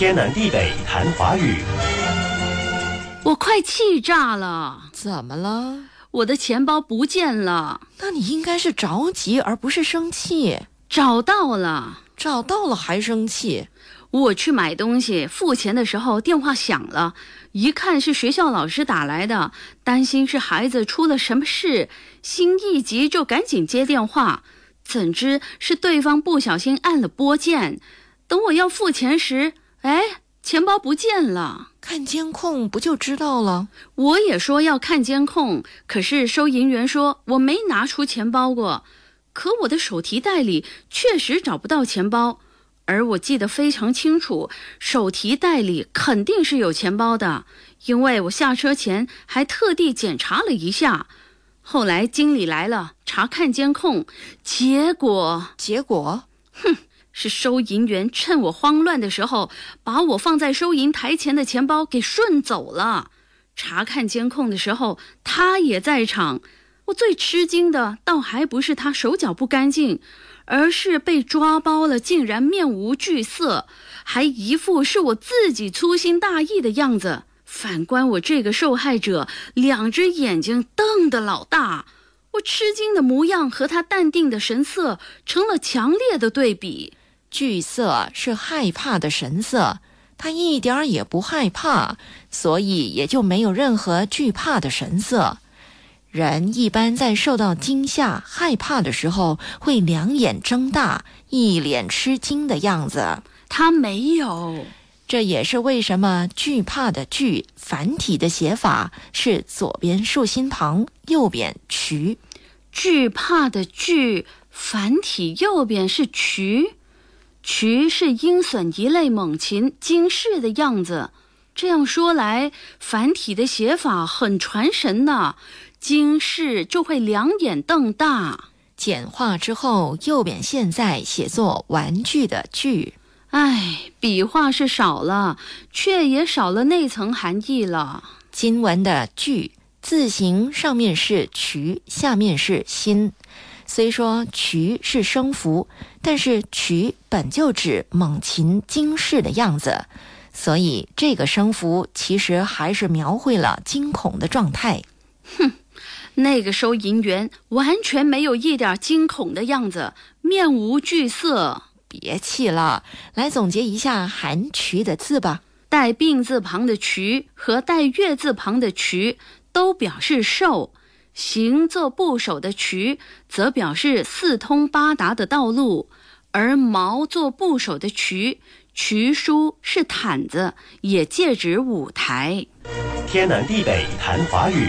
天南地北谈华语。我快气炸了！怎么了？我的钱包不见了。那你应该是着急，而不是生气。找到了，找到了还生气？我去买东西，付钱的时候电话响了，一看是学校老师打来的，担心是孩子出了什么事，心一急就赶紧接电话，怎知是对方不小心按了拨键。等我要付钱时，哎，钱包不见了。看监控不就知道了？我也说要看监控，可是收银员说我没拿出钱包过，可我的手提袋里确实找不到钱包。而我记得非常清楚，手提袋里肯定是有钱包的，因为我下车前还特地检查了一下。后来经理来了，查看监控，结果结果，哼，是收银员趁我慌乱的时候，把我放在收银台前的钱包给顺走了。查看监控的时候，他也在场。我最吃惊的，倒还不是他手脚不干净。而是被抓包了，竟然面无惧色，还一副是我自己粗心大意的样子。反观我这个受害者，两只眼睛瞪得老大，我吃惊的模样和他淡定的神色成了强烈的对比。惧色是害怕的神色，他一点儿也不害怕，所以也就没有任何惧怕的神色。人一般在受到惊吓、害怕的时候，会两眼睁大，一脸吃惊的样子。他没有，这也是为什么惧怕的“惧”繁体的写法是左边竖心旁，右边渠。惧怕的“惧”繁体右边是渠，渠是鹰隼一类猛禽惊世的样子。这样说来，繁体的写法很传神呢。惊世就会两眼瞪大，简化之后，右边现在写作玩具的具。唉，笔画是少了，却也少了那层含义了。经文的具字形上面是渠，下面是心。虽说渠是声符，但是渠本就指猛禽惊视的样子，所以这个声符其实还是描绘了惊恐的状态。哼。那个收银员完全没有一点惊恐的样子，面无惧色。别气了，来总结一下含“渠”的字吧。带病字旁的“渠”和带月字旁的“渠”都表示寿；行作部首的“渠”则表示四通八达的道路；而毛作部首的“渠”，渠书是毯子，也借指舞台。天南地北谈华语。